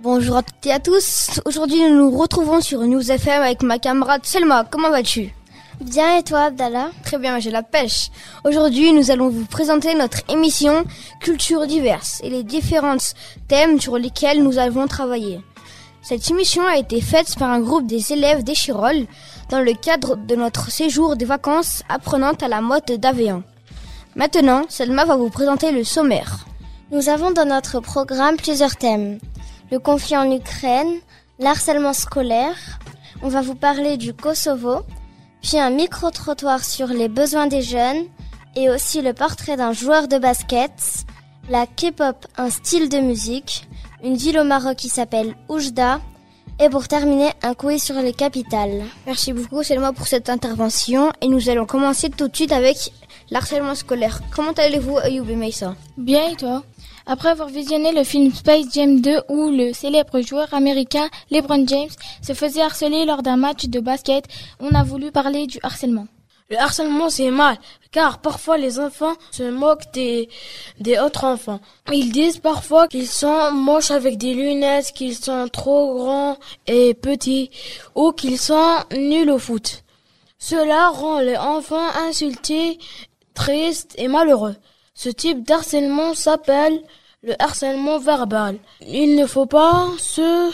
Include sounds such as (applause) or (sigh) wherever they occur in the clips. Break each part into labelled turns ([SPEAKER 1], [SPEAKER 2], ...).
[SPEAKER 1] Bonjour à toutes et à tous. Aujourd'hui, nous nous retrouvons sur News FM avec ma camarade Selma. Comment vas-tu?
[SPEAKER 2] Bien et toi, Abdallah
[SPEAKER 1] Très bien, j'ai la pêche. Aujourd'hui, nous allons vous présenter notre émission Culture diverse et les différents thèmes sur lesquels nous avons travaillé. Cette émission a été faite par un groupe des élèves d'Échirol dans le cadre de notre séjour des vacances apprenantes à la mode d'Avéan. Maintenant, Selma va vous présenter le sommaire.
[SPEAKER 2] Nous avons dans notre programme plusieurs thèmes. Le conflit en Ukraine, l'harcèlement scolaire, on va vous parler du Kosovo, puis un micro-trottoir sur les besoins des jeunes et aussi le portrait d'un joueur de basket, la K-pop, un style de musique, une ville au Maroc qui s'appelle Oujda et pour terminer, un quiz sur les capitales.
[SPEAKER 1] Merci beaucoup Selma pour cette intervention et nous allons commencer tout de suite avec l'harcèlement scolaire. Comment allez-vous Ayoub et
[SPEAKER 3] Bien et toi? Après avoir visionné le film Space Jam 2 où le célèbre joueur américain LeBron James se faisait harceler lors d'un match de basket, on a voulu parler du harcèlement.
[SPEAKER 4] Le harcèlement c'est mal, car parfois les enfants se moquent des, des autres enfants. Ils disent parfois qu'ils sont moches avec des lunettes, qu'ils sont trop grands et petits, ou qu'ils sont nuls au foot. Cela rend les enfants insultés, tristes et malheureux. Ce type d'harcèlement s'appelle le harcèlement verbal. Il ne faut pas se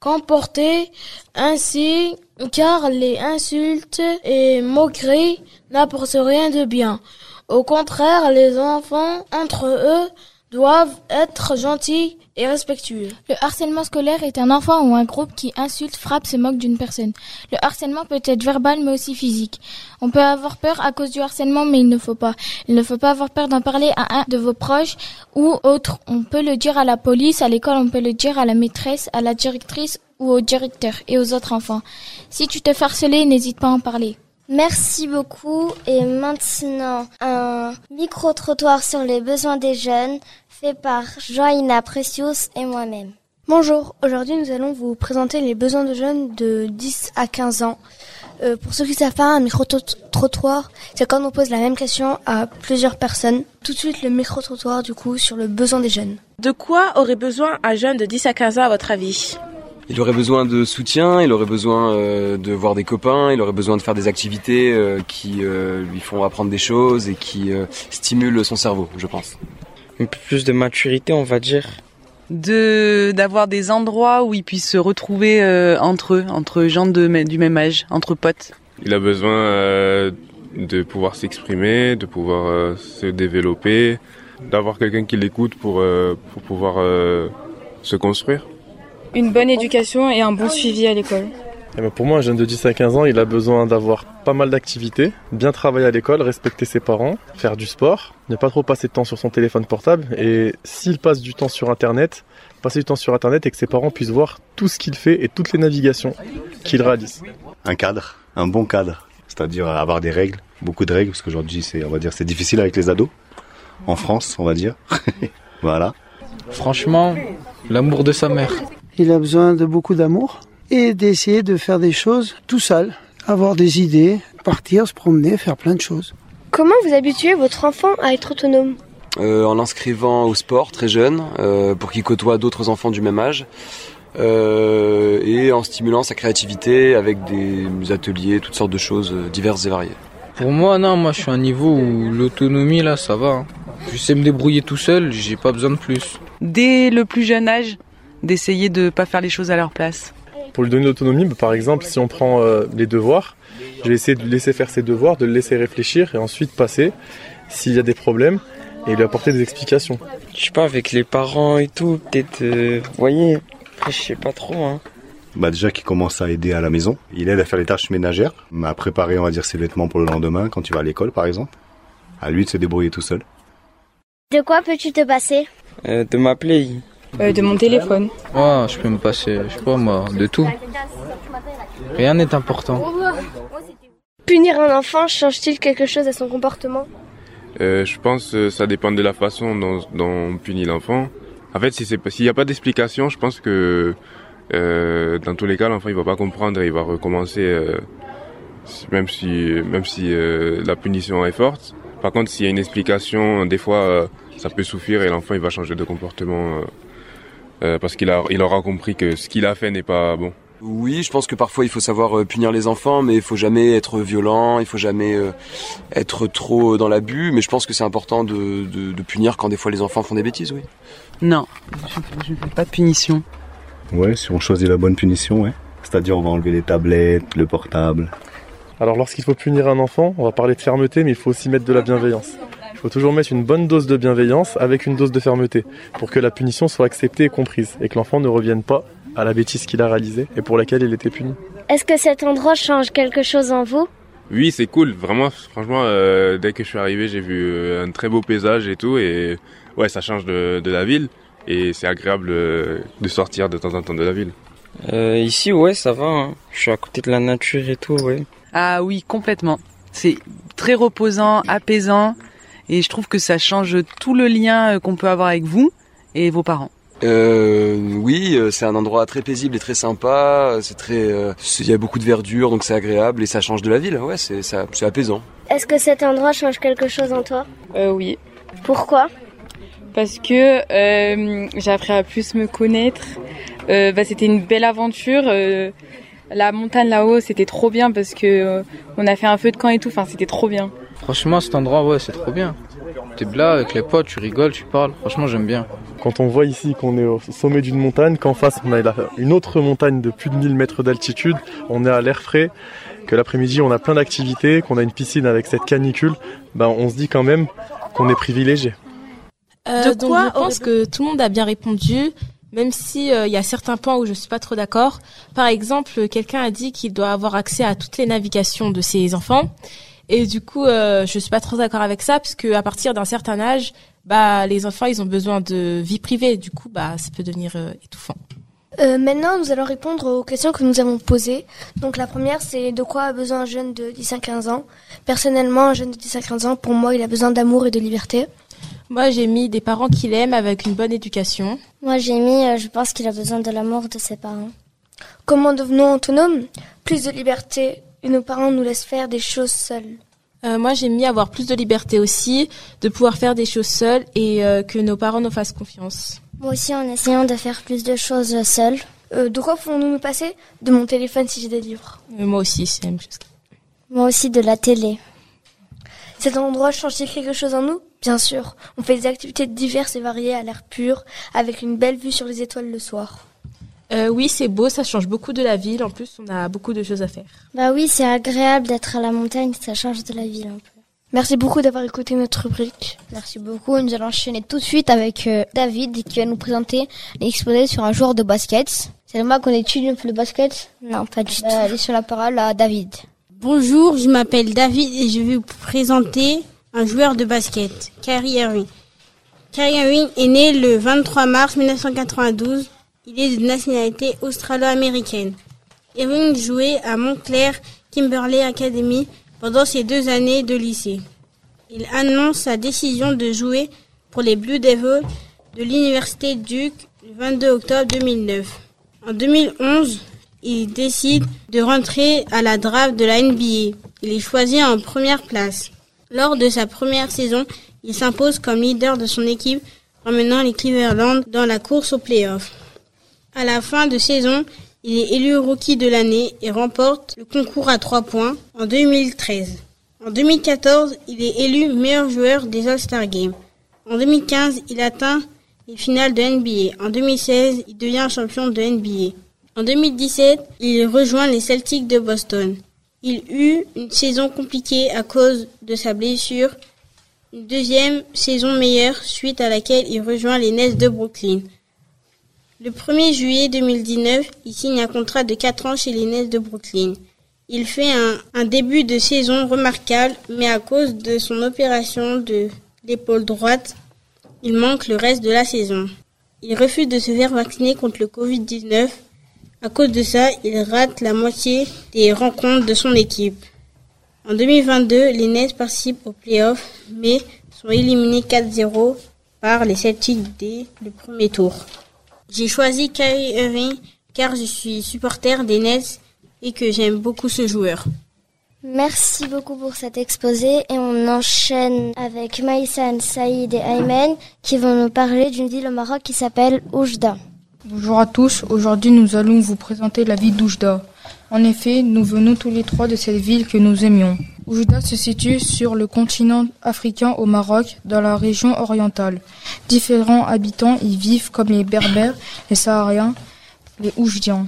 [SPEAKER 4] comporter ainsi car les insultes et moqueries n'apportent rien de bien. Au contraire, les enfants entre eux doivent être gentils et respectueux.
[SPEAKER 3] Le harcèlement scolaire est un enfant ou un groupe qui insulte, frappe, se moque d'une personne. Le harcèlement peut être verbal mais aussi physique. On peut avoir peur à cause du harcèlement mais il ne faut pas. Il ne faut pas avoir peur d'en parler à un de vos proches ou autre. On peut le dire à la police, à l'école, on peut le dire à la maîtresse, à la directrice ou au directeur et aux autres enfants. Si tu te fais harceler, n'hésite pas à en parler.
[SPEAKER 2] Merci beaucoup. Et maintenant, un micro-trottoir sur les besoins des jeunes fait par Joaina Precious et moi-même.
[SPEAKER 1] Bonjour, aujourd'hui nous allons vous présenter les besoins de jeunes de 10 à 15 ans. Euh, pour ceux qui savent pas, un micro-trottoir, c'est quand on pose la même question à plusieurs personnes. Tout de suite le micro-trottoir du coup sur le besoin des jeunes.
[SPEAKER 5] De quoi aurait besoin un jeune de 10 à 15 ans à votre avis?
[SPEAKER 6] Il aurait besoin de soutien, il aurait besoin euh, de voir des copains, il aurait besoin de faire des activités euh, qui euh, lui font apprendre des choses et qui stimulent son cerveau, je pense.
[SPEAKER 7] Un peu plus de maturité, on va dire.
[SPEAKER 8] De d'avoir des endroits où ils puissent se retrouver entre eux, entre gens de, du même âge, entre potes.
[SPEAKER 9] Il a besoin de pouvoir s'exprimer, de pouvoir se développer, d'avoir quelqu'un qui l'écoute pour pour pouvoir se construire.
[SPEAKER 10] Une bonne éducation et un bon suivi à l'école.
[SPEAKER 11] Eh ben, pour moi, un jeune de 10 à 15 ans, il a besoin d'avoir pas mal d'activités, bien travailler à l'école, respecter ses parents, faire du sport, ne pas trop passer de temps sur son téléphone portable et s'il passe du temps sur Internet, passer du temps sur Internet et que ses parents puissent voir tout ce qu'il fait et toutes les navigations qu'il réalise.
[SPEAKER 12] Un cadre, un bon cadre, c'est-à-dire avoir des règles, beaucoup de règles, parce qu'aujourd'hui, c'est, on va dire, c'est difficile avec les ados, en France, on va dire. (laughs) voilà.
[SPEAKER 7] Franchement, l'amour de sa mère.
[SPEAKER 13] Il a besoin de beaucoup d'amour et d'essayer de faire des choses tout seul, avoir des idées, partir, se promener, faire plein de choses.
[SPEAKER 14] Comment vous habituez votre enfant à être autonome
[SPEAKER 6] euh, En l'inscrivant au sport très jeune, euh, pour qu'il côtoie d'autres enfants du même âge. Euh, et en stimulant sa créativité avec des ateliers, toutes sortes de choses diverses et variées.
[SPEAKER 7] Pour moi, non, moi je suis à un niveau où l'autonomie là, ça va. Hein. Je sais me débrouiller tout seul, j'ai pas besoin de plus.
[SPEAKER 8] Dès le plus jeune âge, d'essayer de ne pas faire les choses à leur place.
[SPEAKER 11] Pour lui donner l'autonomie, bah, par exemple, si on prend euh, les devoirs, je vais essayer de lui laisser faire ses devoirs, de le laisser réfléchir et ensuite passer s'il y a des problèmes et lui apporter des explications.
[SPEAKER 7] Je sais pas, avec les parents et tout, peut-être, euh, vous voyez, je sais pas trop. Hein.
[SPEAKER 12] Bah déjà qu'il commence à aider à la maison, il aide à faire les tâches ménagères, à préparer on va dire ses vêtements pour le lendemain quand tu vas à l'école par exemple. À lui de se débrouiller tout seul.
[SPEAKER 2] De quoi peux-tu te passer?
[SPEAKER 7] Euh, De m'appeler.
[SPEAKER 10] Euh, de mon téléphone.
[SPEAKER 7] Ouais, je peux me passer, je sais pas moi, de tout. Rien n'est important.
[SPEAKER 14] Punir un enfant change-t-il quelque chose à son comportement?
[SPEAKER 9] Euh, Je pense que ça dépend de la façon dont, on punit l'enfant. En fait, s'il n'y a pas d'explication, je pense que euh, dans tous les cas, l'enfant il va pas comprendre et il va recommencer, euh, même si même si euh, la punition est forte. Par contre, s'il y a une explication, des fois, ça peut suffire et l'enfant il va changer de comportement euh, parce qu'il a, il aura compris que ce qu'il a fait n'est pas bon.
[SPEAKER 6] Oui, je pense que parfois il faut savoir euh, punir les enfants, mais il faut jamais être violent, il faut jamais euh, être trop dans l'abus. Mais je pense que c'est important de, de, de, punir quand des fois les enfants font des bêtises, oui.
[SPEAKER 8] Non, je ne fais pas de punition.
[SPEAKER 12] Ouais, si on choisit la bonne punition, ouais. C'est-à-dire on va enlever les tablettes, le portable.
[SPEAKER 11] Alors lorsqu'il faut punir un enfant, on va parler de fermeté, mais il faut aussi mettre de la bienveillance. Il faut toujours mettre une bonne dose de bienveillance avec une dose de fermeté pour que la punition soit acceptée et comprise et que l'enfant ne revienne pas à la bêtise qu'il a réalisée et pour laquelle il était puni.
[SPEAKER 14] Est-ce que cet endroit change quelque chose en vous?
[SPEAKER 9] Oui, c'est cool. Vraiment, franchement, euh, dès que je suis arrivé, j'ai vu euh, un très beau paysage et tout. Et ouais, ça change de, de la ville. Et c'est agréable euh, de sortir de temps en temps de la ville.
[SPEAKER 7] Euh, ici, ouais, ça va. Hein. Je suis à côté de la nature et tout, ouais.
[SPEAKER 8] Ah oui, complètement. C'est très reposant, apaisant. Et je trouve que ça change tout le lien qu'on peut avoir avec vous et vos parents.
[SPEAKER 6] Euh, oui, c'est un endroit très paisible et très sympa. C'est très, il y a beaucoup de verdure, donc c'est agréable et ça change de la ville. Ouais, c'est ça, c'est apaisant.
[SPEAKER 14] Est-ce que cet endroit change quelque chose en toi?
[SPEAKER 10] Euh, Oui.
[SPEAKER 14] Pourquoi?
[SPEAKER 10] Parce que euh, j'ai appris à plus me connaître. Euh, bah, c'était une belle aventure. Euh, la montagne là-haut, c'était trop bien parce que euh, on a fait un feu de camp et tout. Enfin, c'était trop bien.
[SPEAKER 7] Franchement, cet endroit, ouais, c'est trop bien. T'es là avec les potes, tu rigoles, tu parles. Franchement, j'aime bien.
[SPEAKER 11] Quand on voit ici qu'on est au sommet d'une montagne, qu'en face on a une autre montagne de plus de 1000 mètres d'altitude, on est à l'air frais, que l'après-midi on a plein d'activités, qu'on a une piscine avec cette canicule, ben on se dit quand même qu'on est privilégié.
[SPEAKER 15] Euh, de quoi Je pense que tout le monde a bien répondu, même si il euh, y a certains points où je suis pas trop d'accord. Par exemple, quelqu'un a dit qu'il doit avoir accès à toutes les navigations de ses enfants. Et du coup, euh, je suis pas trop d'accord avec ça, parce que à partir d'un certain âge, bah, les enfants, ils ont besoin de vie privée. Du coup, bah, ça peut devenir euh, étouffant.
[SPEAKER 1] Euh, maintenant, nous allons répondre aux questions que nous avons posées. Donc, la première, c'est de quoi a besoin un jeune de 10 à 15 ans? Personnellement, un jeune de 10 à 15 ans, pour moi, il a besoin d'amour et de liberté.
[SPEAKER 15] Moi, j'ai mis des parents qui l'aiment avec une bonne éducation.
[SPEAKER 2] Moi, j'ai mis, euh, je pense qu'il a besoin de l'amour de ses parents.
[SPEAKER 1] Comment devenons autonomes? Plus de liberté et nos parents nous laissent faire des choses seuls.
[SPEAKER 15] Euh, moi, j'ai mis avoir plus de liberté aussi, de pouvoir faire des choses seuls et euh, que nos parents nous fassent confiance.
[SPEAKER 2] Moi aussi, en essayant de faire plus de choses seuls.
[SPEAKER 1] Euh, de quoi pouvons-nous nous passer? De mon téléphone si j'ai des livres.
[SPEAKER 15] moi aussi, c'est la même chose.
[SPEAKER 2] Moi aussi, de la télé.
[SPEAKER 1] Cet endroit change-t-il quelque chose en nous? Bien sûr. On fait des activités diverses et variées à l'air pur, avec une belle vue sur les étoiles le soir.
[SPEAKER 15] Euh, oui, c'est beau, ça change beaucoup de la ville. En plus, on a beaucoup de choses à faire.
[SPEAKER 2] Bah oui, c'est agréable d'être à la montagne, ça change de la ville un peu.
[SPEAKER 1] Merci beaucoup d'avoir écouté notre rubrique.
[SPEAKER 16] Merci beaucoup. Nous allons enchaîner tout de suite avec euh, David qui va nous présenter l'exposé sur un joueur de basket. C'est moi qu'on étudie le basket?
[SPEAKER 2] Non, pas du tout.
[SPEAKER 16] Allez sur la parole à David.
[SPEAKER 17] Bonjour, je m'appelle David et je vais vous présenter un joueur de basket, Kyrie Irving. Kyrie Irving est né le 23 mars 1992 il est de nationalité australo-américaine. Irving jouait à Montclair Kimberley Academy pendant ses deux années de lycée. Il annonce sa décision de jouer pour les Blue Devils de l'Université Duke le 22 octobre 2009. En 2011, il décide de rentrer à la draft de la NBA. Il est choisi en première place. Lors de sa première saison, il s'impose comme leader de son équipe, emmenant les Cleveland dans la course aux playoffs. À la fin de saison, il est élu rookie de l'année et remporte le concours à trois points en 2013. En 2014, il est élu meilleur joueur des All-Star Games. En 2015, il atteint les finales de NBA. En 2016, il devient champion de NBA. En 2017, il rejoint les Celtics de Boston. Il eut une saison compliquée à cause de sa blessure, une deuxième saison meilleure suite à laquelle il rejoint les Nets de Brooklyn. Le 1er juillet 2019, il signe un contrat de 4 ans chez les Nets de Brooklyn. Il fait un, début de saison remarquable, mais à cause de son opération de l'épaule droite, il manque le reste de la saison. Il refuse de se faire vacciner contre le Covid-19. À cause de ça, il rate la moitié des rencontres de son équipe. En 2022, les Nets participent aux playoffs, mais sont éliminés 4-0 par les Celtics dès le premier tour. J'ai choisi Kyrie Irving car je suis supporter des Nets et que j'aime beaucoup ce joueur.
[SPEAKER 2] Merci beaucoup pour cet exposé et on enchaîne avec Maïsan, Saïd et Aymen qui vont nous parler d'une ville au Maroc qui s'appelle Oujda.
[SPEAKER 18] Bonjour à tous, aujourd'hui nous allons vous présenter la ville d'Oujda. En effet, nous venons tous les trois de cette ville que nous aimions. Oujda se situe sur le continent africain au Maroc, dans la région orientale. Différents habitants y vivent comme les Berbères, les Sahariens, les Oujdiens.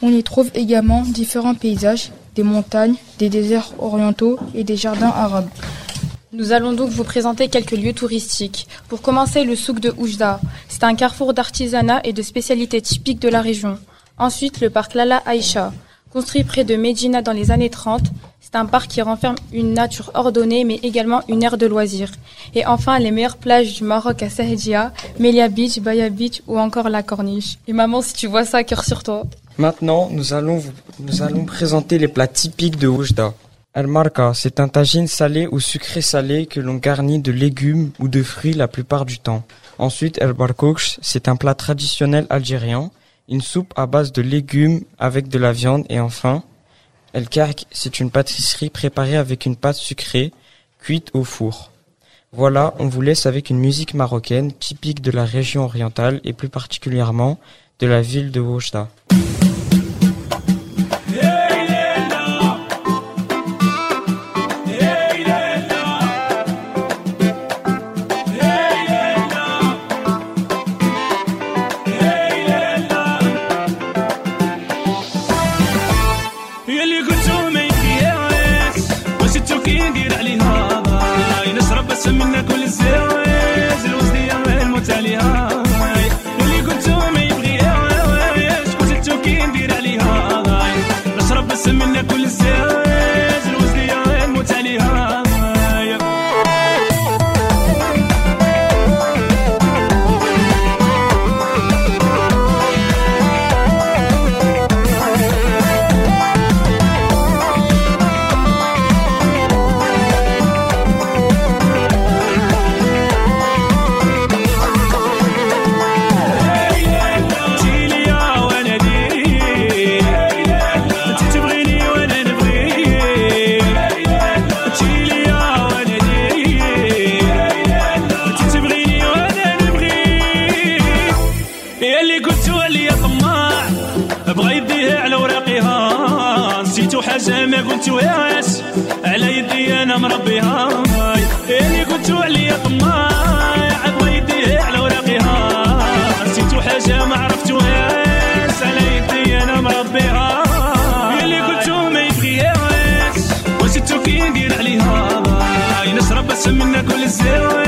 [SPEAKER 18] On y trouve également différents paysages, des montagnes, des déserts orientaux et des jardins arabes.
[SPEAKER 19] Nous allons donc vous présenter quelques lieux touristiques. Pour commencer, le souk de Oujda. C'est un carrefour d'artisanat et de spécialités typiques de la région. Ensuite, le parc Lala Aïcha. Construit près de Medina dans les années 30, c'est un parc qui renferme une nature ordonnée mais également une aire de loisirs. Et enfin, les meilleures plages du Maroc à Sahedia, Melia Beach, Baya Beach ou encore la Corniche. Et maman, si tu vois ça, cœur sur toi.
[SPEAKER 20] Maintenant, nous allons, vous, nous allons présenter les plats typiques de Oujda. El Marca, c'est un tagine salé ou sucré salé que l'on garnit de légumes ou de fruits la plupart du temps. Ensuite, El Barkouch, c'est un plat traditionnel algérien, une soupe à base de légumes avec de la viande et enfin, El Kark, c'est une pâtisserie préparée avec une pâte sucrée, cuite au four. Voilà, on vous laisse avec une musique marocaine typique de la région orientale et plus particulièrement de la ville de Oujda. هاي نشرب بس منك والزاوية زعما قلت وياس على يدي أنا مربيها اللي قلت عليا طما عبر يدي على وراقيها نسيت حاجة ما عرفت وياس على يدي أنا مربيها اللي قلت ما يبغيهاش وزدتو كي ندير عليها. نشرب بس منها كل الزاويه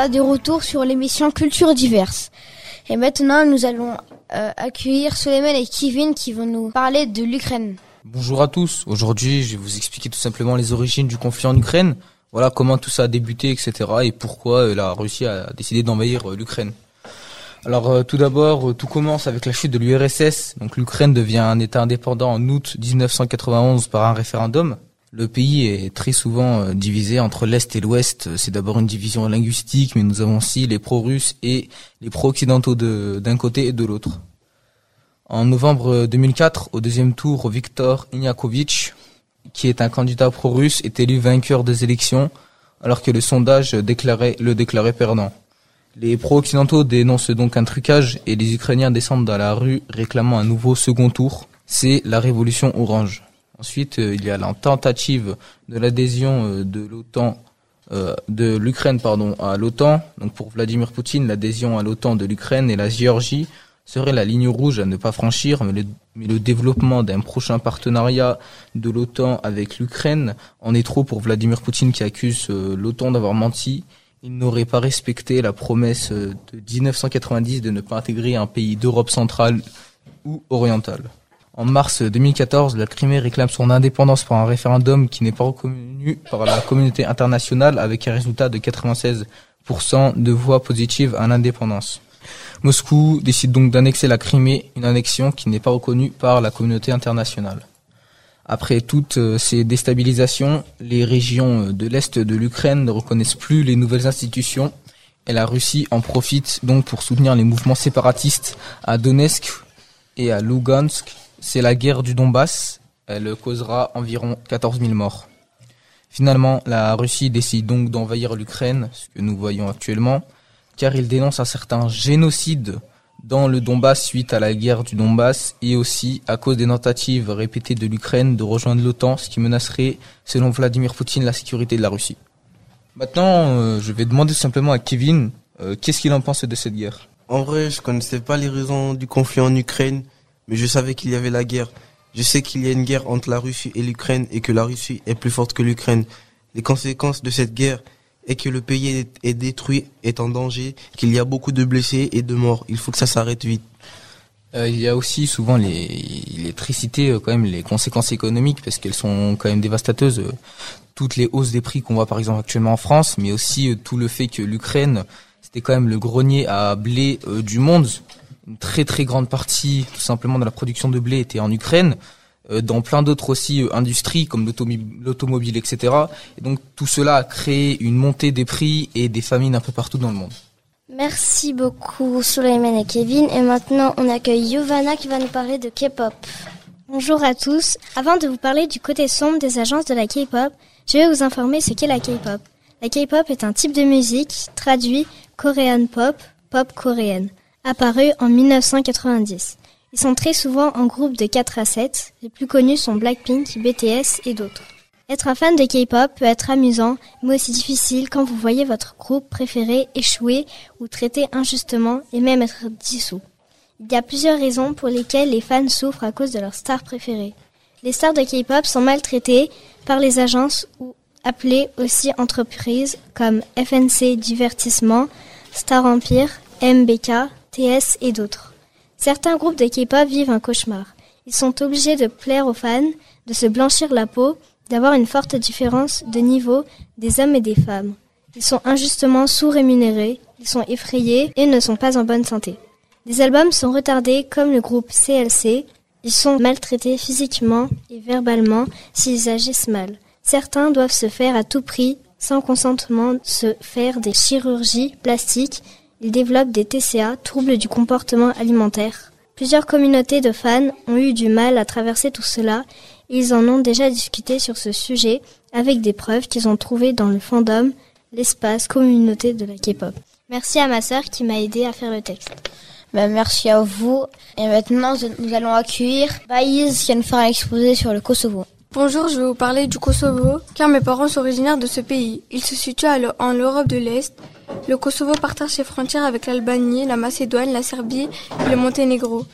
[SPEAKER 1] voilà de retour sur l'émission Culture diverse. Et maintenant, nous allons euh, accueillir Suleiman et Kevin qui vont nous parler de l'Ukraine.
[SPEAKER 7] Bonjour à tous. Aujourd'hui, je vais vous expliquer tout simplement les origines du conflit en Ukraine. Voilà comment tout ça a débuté, etc. et pourquoi euh, la Russie a décidé d'envahir euh, l'Ukraine. Alors tout d'abord, tout commence avec la chute de l'URSS. Donc l'Ukraine devient un État indépendant en août 1991 par un référendum. Le pays est très souvent euh, divisé entre l'Est et l'Ouest. C'est d'abord une division linguistique, mais nous avons aussi les pro-russes et les pro-occidentaux d'un côté et de l'autre. En novembre 2004, au deuxième tour, Viktor Iñakovitch, qui est un candidat pro-russe, est élu vainqueur des élections, alors que le sondage le déclarait perdant. Les pro-occidentaux dénoncent donc un trucage et les Ukrainiens descendent dans la rue réclamant un nouveau second tour. C'est la révolution orange. Ensuite, euh, il y a la tentative de l'adhésion euh, de l'OTAN, euh, de l'Ukraine pardon, à l'OTAN. Donc pour Vladimir Poutine, l'adhésion à l'OTAN de l'Ukraine et la Géorgie serait la ligne rouge à ne pas franchir, mais le, mais le développement d'un prochain partenariat de l'OTAN avec l'Ukraine en est trop pour Vladimir Poutine qui accuse l'OTAN d'avoir menti. Il n'aurait pas respecté la promesse de 1990 de ne pas intégrer un pays d'Europe centrale ou orientale. En mars 2014, la Crimée réclame son indépendance par un référendum qui n'est pas reconnu par la communauté internationale avec un résultat de 96% de voix positives à l'indépendance. Moscou décide donc d'annexer la Crimée, une annexion qui n'est pas reconnue par la communauté internationale. Après toutes euh, ces déstabilisations, les régions euh, de l'Est de l'Ukraine ne reconnaissent plus les nouvelles institutions et la Russie en profite donc pour soutenir les mouvements séparatistes à Donetsk et à Lugansk c'est la guerre du Donbass. Elle causera environ 14 000 morts. Finalement, la Russie décide donc d'envahir l'Ukraine, ce que nous voyons actuellement, car il dénonce un certain génocide dans le Donbass suite à la guerre du Donbass et aussi à cause des tentatives répétées de l'Ukraine de rejoindre l'OTAN, ce qui menacerait, selon Vladimir Poutine, la sécurité de la Russie. Maintenant, euh, je vais demander simplement à Kevin, euh, qu'est-ce qu'il en pense de cette guerre?
[SPEAKER 21] En vrai, je connaissais pas les raisons du conflit en Ukraine mais je savais qu'il y avait la guerre. Je sais qu'il y a une guerre entre la Russie et l'Ukraine et que la Russie est plus forte que l'Ukraine. Les conséquences de cette guerre est que le pays est, détruit, est en danger, qu'il y a beaucoup de blessés et de morts. Il faut que ça s'arrête vite.
[SPEAKER 7] Euh, il y a aussi souvent les, tricités, euh, quand même, les conséquences économiques, parce qu'elles sont quand même dévastateuses. Euh, toutes les hausses des prix qu'on voit par exemple actuellement en France, mais aussi tout le fait que l'Ukraine, c'était quand même le grenier à blé du monde une très très grande partie tout simplement de la production de blé était en Ukraine, euh, dans plein d'autres aussi euh, industries comme l'automobile, etc. Et donc tout cela a créé une montée des prix et des famines un peu partout dans le monde.
[SPEAKER 2] Merci beaucoup Suleiman et Kevin. Et maintenant on accueille Yovana qui va nous parler de K-pop.
[SPEAKER 22] Bonjour à tous. Avant de vous parler du côté sombre des agences de la K-pop, je vais vous informer ce qu'est la K-pop. La K-pop est un type de musique traduit Korean pop, pop coréenne apparu en 1990. Ils sont très souvent en groupe de 4 à 7. Les plus connus sont Blackpink, BTS et d'autres. Être un fan de K-pop peut être amusant, mais aussi difficile quand vous voyez votre groupe préféré échouer ou traiter injustement et même être dissous. Il y a plusieurs raisons pour lesquelles les fans souffrent à cause de leur star préférée. Les stars de K-pop sont maltraitées par les agences ou appelées aussi entreprises comme FNC Divertissement, Star Empire, MBK, TS et d'autres. Certains groupes de vivent un cauchemar. Ils sont obligés de plaire aux fans, de se blanchir la peau, d'avoir une forte différence de niveau des hommes et des femmes. Ils sont injustement sous-rémunérés, ils sont effrayés et ne sont pas en bonne santé. Les albums sont retardés comme le groupe CLC. Ils sont maltraités physiquement et verbalement s'ils agissent mal. Certains doivent se faire à tout prix, sans consentement, se faire des chirurgies plastiques ils développent des TCA, troubles du comportement alimentaire. Plusieurs communautés de fans ont eu du mal à traverser tout cela ils en ont déjà discuté sur ce sujet avec des preuves qu'ils ont trouvées dans le fandom, l'espace communauté de la K-pop. Merci à ma sœur qui m'a aidé à faire le texte.
[SPEAKER 1] Ben, merci à vous. Et maintenant, nous allons accueillir Baïs qui va nous faire un exposé sur le Kosovo.
[SPEAKER 23] Bonjour, je vais vous parler du Kosovo, car mes parents sont originaires de ce pays. Il se situe en Europe de l'Est. Le Kosovo partage ses frontières avec l'Albanie, la Macédoine, la Serbie et le Monténégro.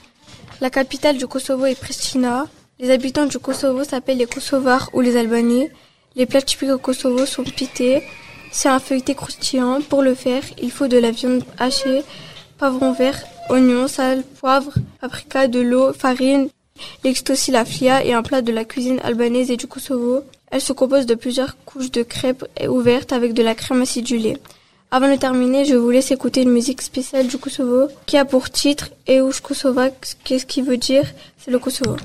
[SPEAKER 23] La capitale du Kosovo est Pristina. Les habitants du Kosovo s'appellent les Kosovars ou les Albanais. Les plats typiques au Kosovo sont pité, C'est un feuilleté croustillant. Pour le faire, il faut de la viande hachée, pavron vert, oignons, sel, poivre, paprika, de l'eau, farine. Il existe aussi la flia et un plat de la cuisine albanaise et du Kosovo. Elle se compose de plusieurs couches de crêpes ouvertes avec de la crème acidulée. Avant de terminer, je vous laisse écouter une musique spéciale du Kosovo qui a pour titre Eush Kosovac, qu'est-ce qui veut dire? C'est le Kosovo.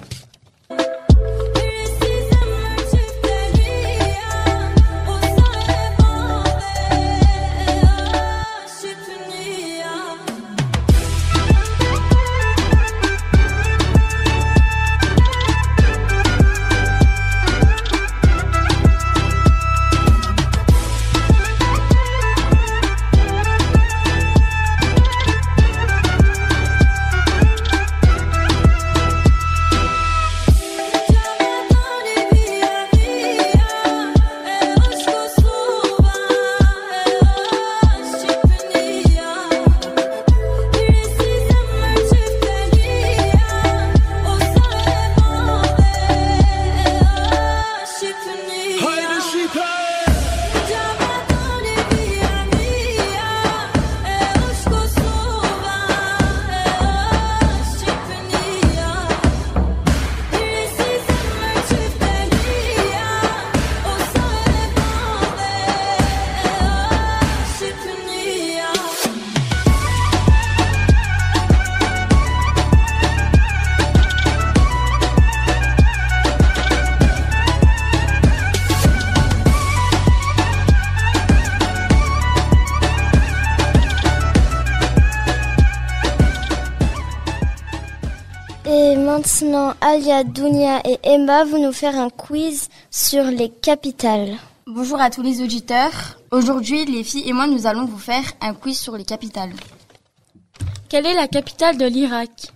[SPEAKER 2] Maintenant, Alia, Dounia et Emma vont nous faire un quiz sur les capitales.
[SPEAKER 1] Bonjour à tous les auditeurs. Aujourd'hui, les filles et moi, nous allons vous faire un quiz sur les capitales.
[SPEAKER 15] Quelle est la capitale de l'Irak?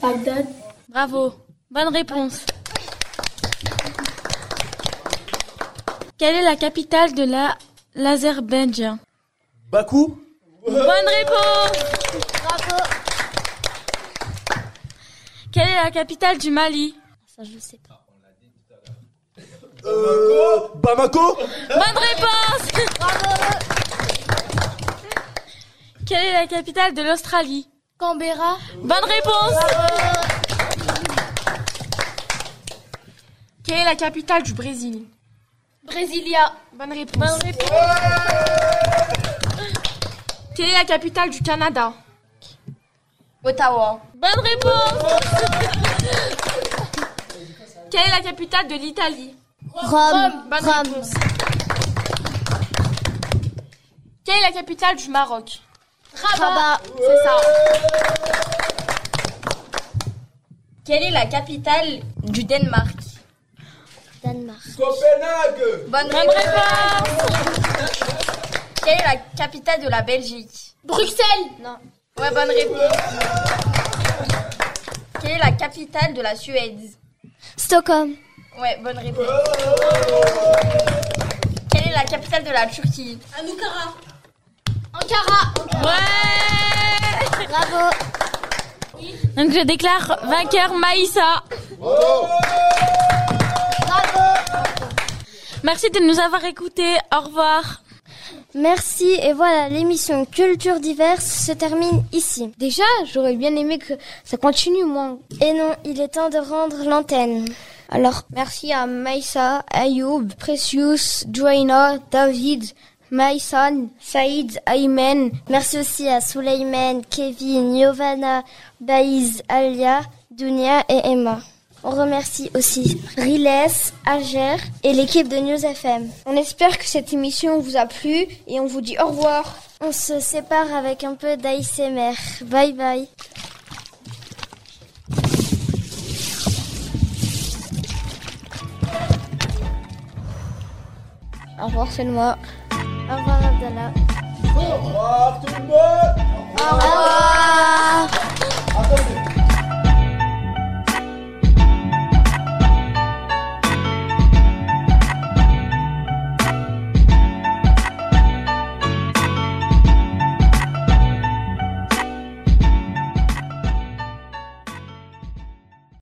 [SPEAKER 14] Bagdad.
[SPEAKER 15] Bravo. Bonne réponse. Quelle est la capitale de la l'Azerbaïdjan?
[SPEAKER 24] Bakou.
[SPEAKER 15] Bonne réponse.
[SPEAKER 2] Bravo.
[SPEAKER 15] Quelle est la capitale du Mali
[SPEAKER 2] Ça, je sais pas.
[SPEAKER 24] Euh, Bamako.
[SPEAKER 15] Bonne réponse.
[SPEAKER 2] Bravo.
[SPEAKER 15] Quelle est la capitale de l'Australie
[SPEAKER 14] Canberra.
[SPEAKER 15] Bonne réponse. Quelle est la capitale du Brésil
[SPEAKER 14] Brasilia.
[SPEAKER 15] Bonne réponse. Quelle est la capitale du Canada
[SPEAKER 14] Ottawa.
[SPEAKER 15] Bonne réponse. Quelle est la capitale de l'Italie?
[SPEAKER 2] Rome.
[SPEAKER 15] Bonne
[SPEAKER 2] Rome.
[SPEAKER 15] réponse. Quelle est la capitale du Maroc?
[SPEAKER 2] Rabat.
[SPEAKER 15] C'est ça.
[SPEAKER 1] Quelle est la capitale du Danemark?
[SPEAKER 2] Danemark.
[SPEAKER 24] Copenhague.
[SPEAKER 1] Bonne
[SPEAKER 15] Bonne
[SPEAKER 1] réponse.
[SPEAKER 15] réponse.
[SPEAKER 1] Quelle est la capitale de la Belgique?
[SPEAKER 14] Bruxelles.
[SPEAKER 1] Non. Ouais, bonne réponse. Quelle est la capitale de la Suède?
[SPEAKER 2] Stockholm.
[SPEAKER 1] Ouais, bonne réponse. Quelle est la capitale de la Turquie?
[SPEAKER 14] Ankara. Ankara.
[SPEAKER 15] Ouais.
[SPEAKER 2] Bravo.
[SPEAKER 15] Donc je déclare vainqueur Maïssa. Merci de nous avoir écoutés. Au revoir.
[SPEAKER 2] Merci et voilà, l'émission Culture diverse se termine ici.
[SPEAKER 1] Déjà, j'aurais bien aimé que ça continue, moi.
[SPEAKER 2] Et non, il est temps de rendre l'antenne.
[SPEAKER 1] Alors, merci à Maïssa, Ayoub, Precious, Joanna, David, Maïsan, Saïd, Aymen.
[SPEAKER 2] Merci aussi à Souleyman, Kevin, Yovana, Baïz, Alia, Dunia et Emma. On remercie aussi Riles, Alger et l'équipe de News FM.
[SPEAKER 1] On espère que cette émission vous a plu et on vous dit au revoir.
[SPEAKER 2] On se sépare avec un peu d'ASMR. Bye bye.
[SPEAKER 1] Au revoir, c'est moi.
[SPEAKER 2] Au revoir Abdallah.
[SPEAKER 24] Au revoir tout le monde.
[SPEAKER 2] Au revoir.
[SPEAKER 24] Attendez.